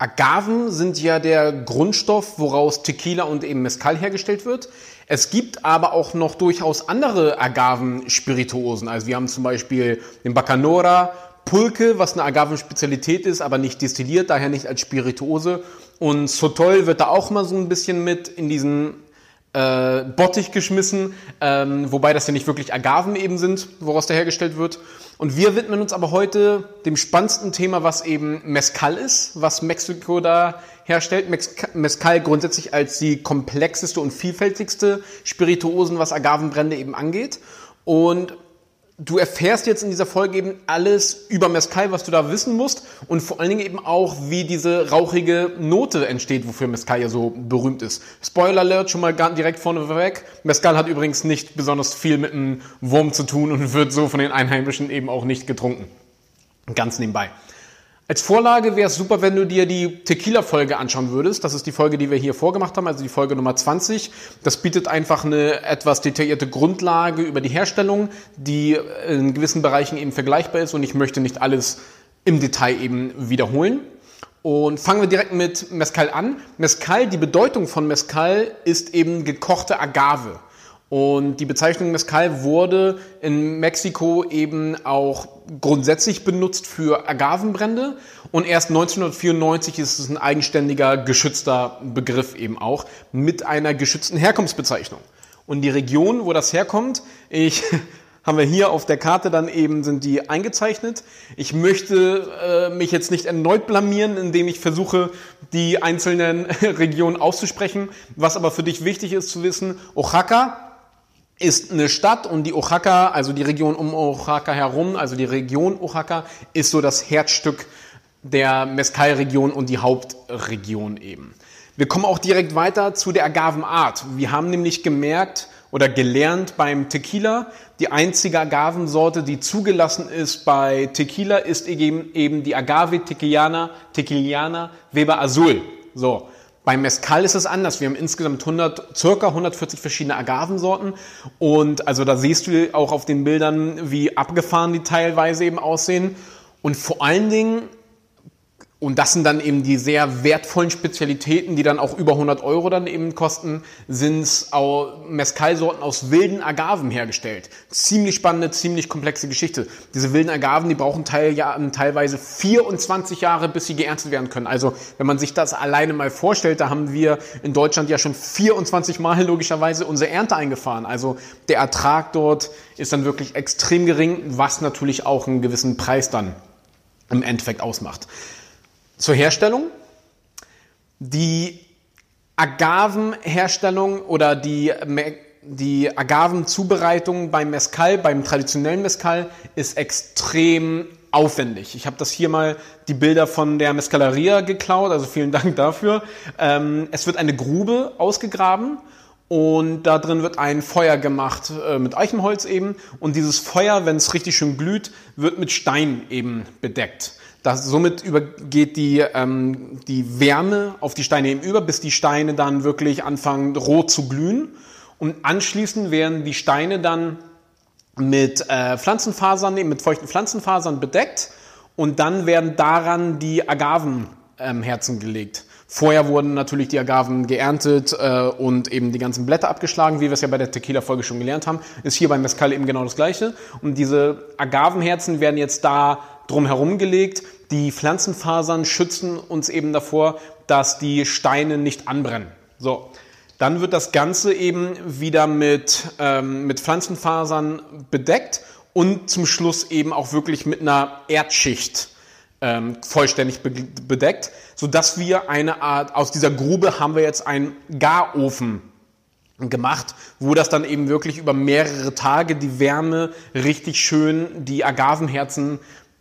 Agaven sind ja der Grundstoff, woraus Tequila und eben Mezcal hergestellt wird. Es gibt aber auch noch durchaus andere Agaven-Spirituosen. Also wir haben zum Beispiel den Bacanora, Pulque, was eine Agavenspezialität ist, aber nicht destilliert, daher nicht als Spirituose. Und Sotol wird da auch mal so ein bisschen mit in diesen äh, Bottich geschmissen, ähm, wobei das ja nicht wirklich Agaven eben sind, woraus der hergestellt wird. Und wir widmen uns aber heute dem spannendsten Thema, was eben Mezcal ist, was Mexiko da herstellt. Mezcal grundsätzlich als die komplexeste und vielfältigste Spirituosen, was Agavenbrände eben angeht. Und du erfährst jetzt in dieser Folge eben alles über Mezcal, was du da wissen musst und vor allen Dingen eben auch, wie diese rauchige Note entsteht, wofür Mezcal ja so berühmt ist. Spoiler Alert, schon mal direkt vorneweg. Mezcal hat übrigens nicht besonders viel mit einem Wurm zu tun und wird so von den Einheimischen eben auch nicht getrunken. Ganz nebenbei. Als Vorlage wäre es super, wenn du dir die Tequila-Folge anschauen würdest. Das ist die Folge, die wir hier vorgemacht haben, also die Folge Nummer 20. Das bietet einfach eine etwas detaillierte Grundlage über die Herstellung, die in gewissen Bereichen eben vergleichbar ist und ich möchte nicht alles im Detail eben wiederholen. Und fangen wir direkt mit Mezcal an. Mezcal, die Bedeutung von Mezcal ist eben gekochte Agave. Und die Bezeichnung Mezcal wurde in Mexiko eben auch grundsätzlich benutzt für Agavenbrände. Und erst 1994 ist es ein eigenständiger, geschützter Begriff eben auch mit einer geschützten Herkunftsbezeichnung. Und die Region, wo das herkommt, ich haben wir hier auf der Karte dann eben sind die eingezeichnet. Ich möchte äh, mich jetzt nicht erneut blamieren, indem ich versuche, die einzelnen Regionen auszusprechen. Was aber für dich wichtig ist zu wissen, Oaxaca ist eine Stadt und die Oaxaca, also die Region um Oaxaca herum, also die Region Oaxaca, ist so das Herzstück der Mezcal-Region und die Hauptregion eben. Wir kommen auch direkt weiter zu der Agavenart. Wir haben nämlich gemerkt oder gelernt beim Tequila, die einzige Agavensorte, die zugelassen ist bei Tequila, ist eben die Agave Tequiliana, Tequiliana Weber Azul. So. Beim Mescal ist es anders. Wir haben insgesamt 100, circa 140 verschiedene Agavensorten. Und also da siehst du auch auf den Bildern, wie abgefahren die teilweise eben aussehen. Und vor allen Dingen und das sind dann eben die sehr wertvollen Spezialitäten, die dann auch über 100 Euro dann eben kosten, sind Mescal-Sorten aus wilden Agaven hergestellt. Ziemlich spannende, ziemlich komplexe Geschichte. Diese wilden Agaven, die brauchen teil, ja, teilweise 24 Jahre, bis sie geerntet werden können. Also wenn man sich das alleine mal vorstellt, da haben wir in Deutschland ja schon 24 Mal logischerweise unsere Ernte eingefahren. Also der Ertrag dort ist dann wirklich extrem gering, was natürlich auch einen gewissen Preis dann im Endeffekt ausmacht. Zur Herstellung. Die Agavenherstellung oder die, die Agavenzubereitung beim Mescal, beim traditionellen Mescal, ist extrem aufwendig. Ich habe das hier mal die Bilder von der Mescaleria geklaut, also vielen Dank dafür. Ähm, es wird eine Grube ausgegraben und da drin wird ein Feuer gemacht äh, mit Eichenholz eben und dieses Feuer, wenn es richtig schön glüht, wird mit Stein eben bedeckt. Das, somit übergeht die, ähm, die Wärme auf die Steine eben über, bis die Steine dann wirklich anfangen rot zu glühen. Und anschließend werden die Steine dann mit äh, Pflanzenfasern, mit feuchten Pflanzenfasern bedeckt und dann werden daran die Agavenherzen ähm, gelegt. Vorher wurden natürlich die Agaven geerntet äh, und eben die ganzen Blätter abgeschlagen, wie wir es ja bei der Tequila-Folge schon gelernt haben. Ist hier beim Mescal eben genau das Gleiche. Und diese Agavenherzen werden jetzt da drumherum gelegt. Die Pflanzenfasern schützen uns eben davor, dass die Steine nicht anbrennen. So. Dann wird das Ganze eben wieder mit, ähm, mit Pflanzenfasern bedeckt und zum Schluss eben auch wirklich mit einer Erdschicht ähm, vollständig be bedeckt, sodass wir eine Art, aus dieser Grube haben wir jetzt einen Garofen gemacht, wo das dann eben wirklich über mehrere Tage die Wärme richtig schön die Agavenherzen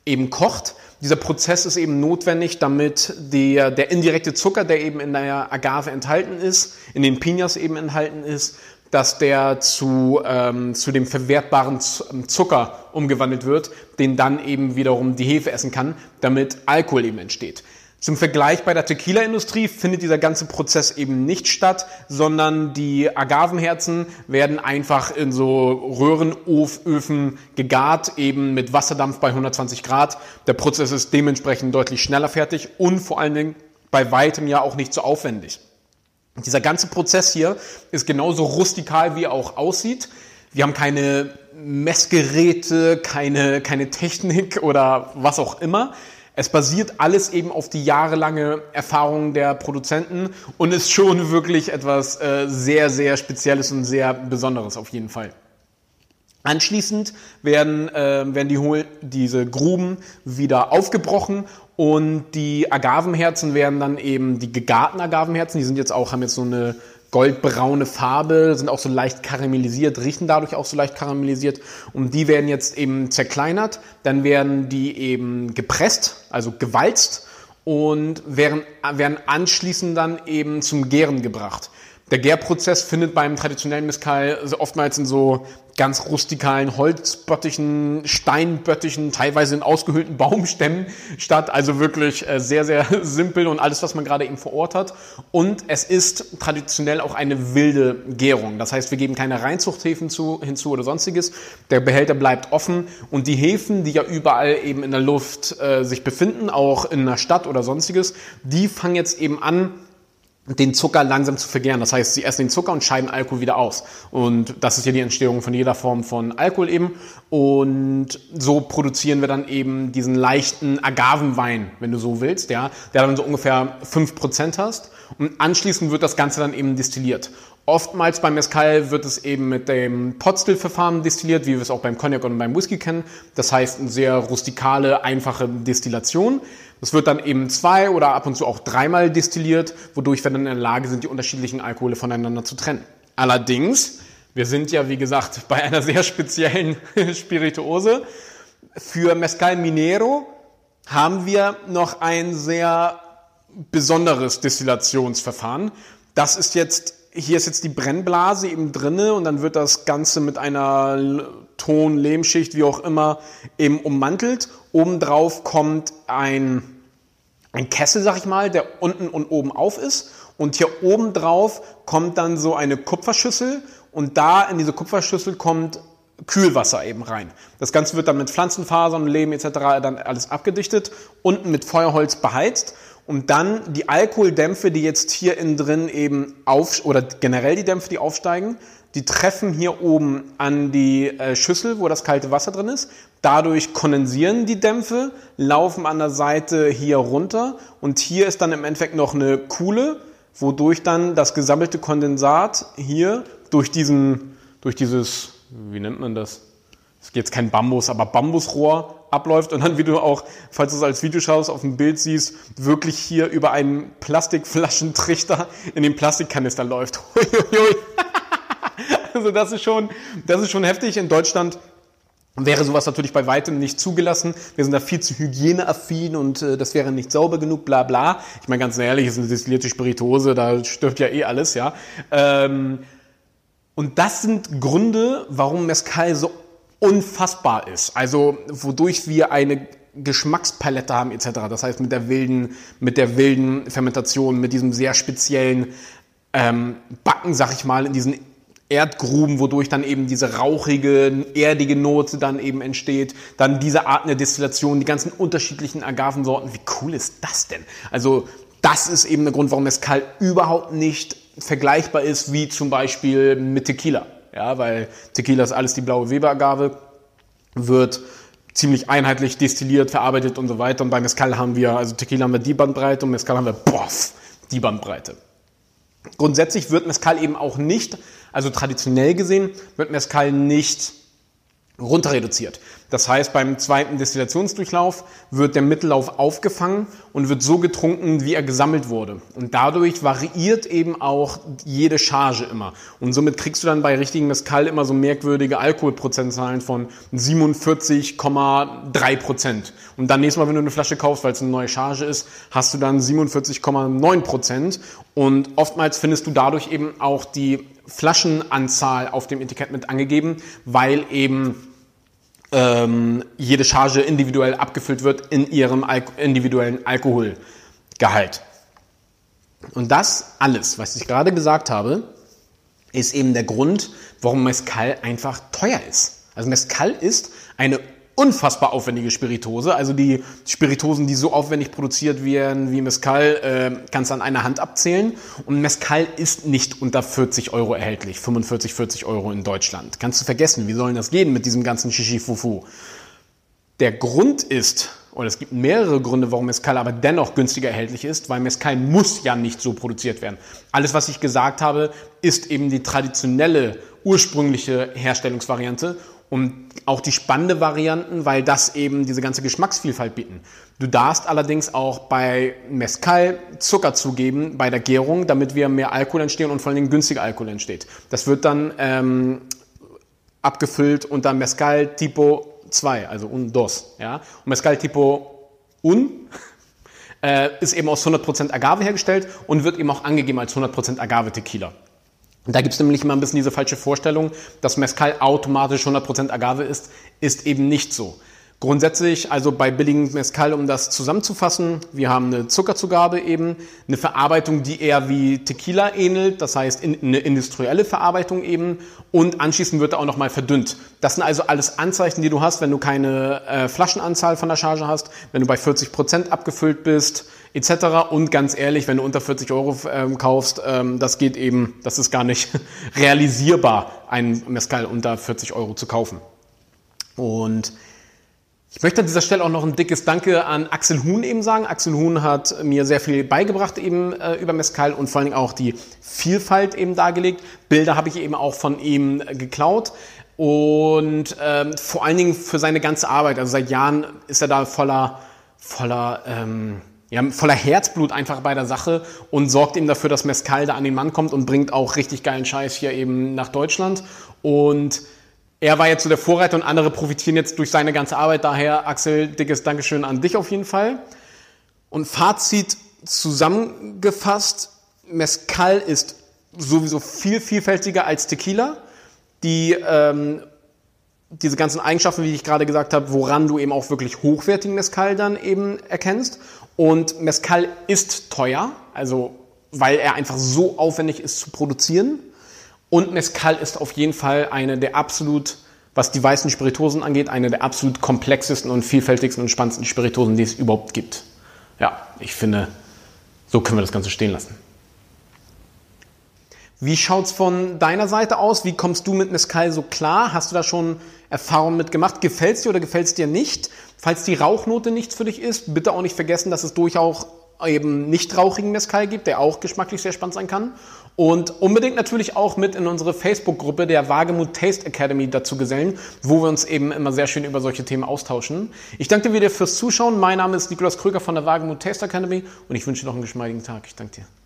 eben kocht. Dieser Prozess ist eben notwendig, damit der, der indirekte Zucker, der eben in der Agave enthalten ist, in den Pinas eben enthalten ist, dass der zu, ähm, zu dem verwertbaren Zucker umgewandelt wird, den dann eben wiederum die Hefe essen kann, damit Alkohol eben entsteht. Zum Vergleich bei der Tequila-Industrie findet dieser ganze Prozess eben nicht statt, sondern die Agavenherzen werden einfach in so Röhrenöfen gegart, eben mit Wasserdampf bei 120 Grad. Der Prozess ist dementsprechend deutlich schneller fertig und vor allen Dingen bei weitem ja auch nicht so aufwendig. Dieser ganze Prozess hier ist genauso rustikal, wie er auch aussieht. Wir haben keine Messgeräte, keine, keine Technik oder was auch immer. Es basiert alles eben auf die jahrelange Erfahrung der Produzenten und ist schon wirklich etwas äh, sehr, sehr Spezielles und sehr Besonderes auf jeden Fall. Anschließend werden, äh, werden die, diese Gruben wieder aufgebrochen und die Agavenherzen werden dann eben die gegarten Agavenherzen, die sind jetzt auch, haben jetzt so eine goldbraune Farbe, sind auch so leicht karamellisiert, riechen dadurch auch so leicht karamellisiert und die werden jetzt eben zerkleinert, dann werden die eben gepresst, also gewalzt und werden, werden anschließend dann eben zum Gären gebracht. Der Gärprozess findet beim traditionellen Mezcal oftmals in so ganz rustikalen Holzböttichen, Steinböttichen, teilweise in ausgehöhlten Baumstämmen statt. Also wirklich äh, sehr, sehr simpel und alles, was man gerade eben vor Ort hat. Und es ist traditionell auch eine wilde Gärung. Das heißt, wir geben keine Reinzuchthäfen zu, hinzu oder sonstiges. Der Behälter bleibt offen und die Hefen, die ja überall eben in der Luft äh, sich befinden, auch in einer Stadt oder sonstiges, die fangen jetzt eben an, den Zucker langsam zu vergären. Das heißt, sie essen den Zucker und scheiden Alkohol wieder aus. Und das ist ja die Entstehung von jeder Form von Alkohol eben. Und so produzieren wir dann eben diesen leichten Agavenwein, wenn du so willst, ja, der dann so ungefähr fünf Prozent hast. Und anschließend wird das Ganze dann eben destilliert. Oftmals beim Mezcal wird es eben mit dem Potstill-Verfahren destilliert, wie wir es auch beim Cognac und beim Whisky kennen. Das heißt, eine sehr rustikale, einfache Destillation. Das wird dann eben zwei oder ab und zu auch dreimal destilliert, wodurch wir dann in der Lage sind, die unterschiedlichen Alkohole voneinander zu trennen. Allerdings, wir sind ja wie gesagt bei einer sehr speziellen Spirituose. Für Mezcal Minero haben wir noch ein sehr besonderes Destillationsverfahren. Das ist jetzt, hier ist jetzt die Brennblase eben drinne und dann wird das Ganze mit einer Ton, Lehmschicht, wie auch immer, eben ummantelt. Obendrauf kommt ein, ein Kessel, sag ich mal, der unten und oben auf ist. Und hier oben drauf kommt dann so eine Kupferschüssel und da in diese Kupferschüssel kommt Kühlwasser eben rein. Das Ganze wird dann mit Pflanzenfasern, Lehm etc. dann alles abgedichtet, unten mit Feuerholz beheizt und dann die Alkoholdämpfe, die jetzt hier innen drin eben auf oder generell die Dämpfe, die aufsteigen, die treffen hier oben an die äh, Schüssel, wo das kalte Wasser drin ist. Dadurch kondensieren die Dämpfe, laufen an der Seite hier runter und hier ist dann im Endeffekt noch eine Kuhle, wodurch dann das gesammelte Kondensat hier durch diesen, durch dieses, wie nennt man das? Es ist jetzt kein Bambus, aber Bambusrohr abläuft und dann, wie du auch, falls du es als Video schaust, auf dem Bild siehst, wirklich hier über einen Plastikflaschentrichter in den Plastikkanister läuft. Also das ist schon, das ist schon heftig. In Deutschland wäre sowas natürlich bei weitem nicht zugelassen. Wir sind da viel zu hygieneaffin und äh, das wäre nicht sauber genug, bla bla. Ich meine ganz ehrlich, es ist eine destillierte Spirituose, da stirbt ja eh alles, ja. Ähm, und das sind Gründe, warum Mescal so unfassbar ist. Also wodurch wir eine Geschmackspalette haben etc. Das heißt mit der wilden, mit der wilden Fermentation, mit diesem sehr speziellen ähm, Backen, sag ich mal, in diesen Erdgruben, wodurch dann eben diese rauchige, erdige Note dann eben entsteht. Dann diese Art der Destillation, die ganzen unterschiedlichen Agavensorten. Wie cool ist das denn? Also das ist eben der Grund, warum Mezcal überhaupt nicht vergleichbar ist wie zum Beispiel mit Tequila. Ja, weil Tequila ist alles die blaue Weber-Agave, wird ziemlich einheitlich destilliert, verarbeitet und so weiter. Und bei Mezcal haben wir, also Tequila haben wir die Bandbreite und Mezcal haben wir, boff, die Bandbreite. Grundsätzlich wird Mezcal eben auch nicht also traditionell gesehen wird Mescal nicht runter reduziert. Das heißt, beim zweiten Destillationsdurchlauf wird der Mittellauf aufgefangen und wird so getrunken, wie er gesammelt wurde. Und dadurch variiert eben auch jede Charge immer. Und somit kriegst du dann bei richtigen Mescal immer so merkwürdige Alkoholprozentzahlen von 47,3 Prozent. Und dann nächstes Mal, wenn du eine Flasche kaufst, weil es eine neue Charge ist, hast du dann 47,9 Prozent. Und oftmals findest du dadurch eben auch die Flaschenanzahl auf dem Etikett mit angegeben, weil eben ähm, jede Charge individuell abgefüllt wird in ihrem Al individuellen Alkoholgehalt. Und das alles, was ich gerade gesagt habe, ist eben der Grund, warum Mescal einfach teuer ist. Also Mescal ist eine unfassbar aufwendige Spirituose. Also die Spiritosen, die so aufwendig produziert werden wie Mescal, äh, kannst du an einer Hand abzählen. Und Mescal ist nicht unter 40 Euro erhältlich. 45, 40 Euro in Deutschland. Kannst du vergessen, wie soll das gehen mit diesem ganzen Shishi-Fufu? Der Grund ist, oder es gibt mehrere Gründe, warum Mescal aber dennoch günstiger erhältlich ist, weil Mescal muss ja nicht so produziert werden. Alles, was ich gesagt habe, ist eben die traditionelle, ursprüngliche Herstellungsvariante und auch die spannende Varianten, weil das eben diese ganze Geschmacksvielfalt bieten. Du darfst allerdings auch bei Mescal Zucker zugeben bei der Gärung, damit wir mehr Alkohol entstehen und vor allem günstiger Alkohol entsteht. Das wird dann ähm, abgefüllt unter Mescal Tipo 2, also un dos. Ja? Und Mescal Tipo un äh, ist eben aus 100% Agave hergestellt und wird eben auch angegeben als 100% Agave Tequila. Da gibt es nämlich immer ein bisschen diese falsche Vorstellung, dass Mescal automatisch 100% Agave ist, ist eben nicht so. Grundsätzlich, also bei billigem Mescal, um das zusammenzufassen, wir haben eine Zuckerzugabe eben, eine Verarbeitung, die eher wie Tequila ähnelt, das heißt in, eine industrielle Verarbeitung eben und anschließend wird er auch nochmal verdünnt. Das sind also alles Anzeichen, die du hast, wenn du keine äh, Flaschenanzahl von der Charge hast, wenn du bei 40% abgefüllt bist, etc. Und ganz ehrlich, wenn du unter 40 Euro ähm, kaufst, ähm, das geht eben, das ist gar nicht realisierbar, einen Mescal unter 40 Euro zu kaufen. Und ich möchte an dieser Stelle auch noch ein dickes Danke an Axel Huhn eben sagen. Axel Huhn hat mir sehr viel beigebracht eben äh, über Mescal und vor allen Dingen auch die Vielfalt eben dargelegt. Bilder habe ich eben auch von ihm äh, geklaut und ähm, vor allen Dingen für seine ganze Arbeit. Also seit Jahren ist er da voller, voller, ähm, ja, voller Herzblut einfach bei der Sache und sorgt eben dafür, dass Mescal da an den Mann kommt und bringt auch richtig geilen Scheiß hier eben nach Deutschland und er war jetzt so der Vorreiter und andere profitieren jetzt durch seine ganze Arbeit. Daher, Axel, dickes Dankeschön an dich auf jeden Fall. Und Fazit zusammengefasst, Mescal ist sowieso viel vielfältiger als Tequila. Die, ähm, diese ganzen Eigenschaften, wie ich gerade gesagt habe, woran du eben auch wirklich hochwertigen Mescal dann eben erkennst. Und Mescal ist teuer, also weil er einfach so aufwendig ist zu produzieren. Und Mescal ist auf jeden Fall eine der absolut, was die weißen Spiritosen angeht, eine der absolut komplexesten und vielfältigsten und spannendsten Spiritosen, die es überhaupt gibt. Ja, ich finde, so können wir das Ganze stehen lassen. Wie schaut's von deiner Seite aus? Wie kommst du mit Mescal so klar? Hast du da schon Erfahrungen mit gemacht? Gefällt's dir oder gefällt's dir nicht? Falls die Rauchnote nichts für dich ist, bitte auch nicht vergessen, dass es durchaus eben nicht rauchigen Mescal gibt, der auch geschmacklich sehr spannend sein kann. Und unbedingt natürlich auch mit in unsere Facebook-Gruppe der Wagemut Taste Academy dazu gesellen, wo wir uns eben immer sehr schön über solche Themen austauschen. Ich danke dir wieder fürs Zuschauen. Mein Name ist Nikolaus Krüger von der Wagemut Taste Academy und ich wünsche dir noch einen geschmeidigen Tag. Ich danke dir.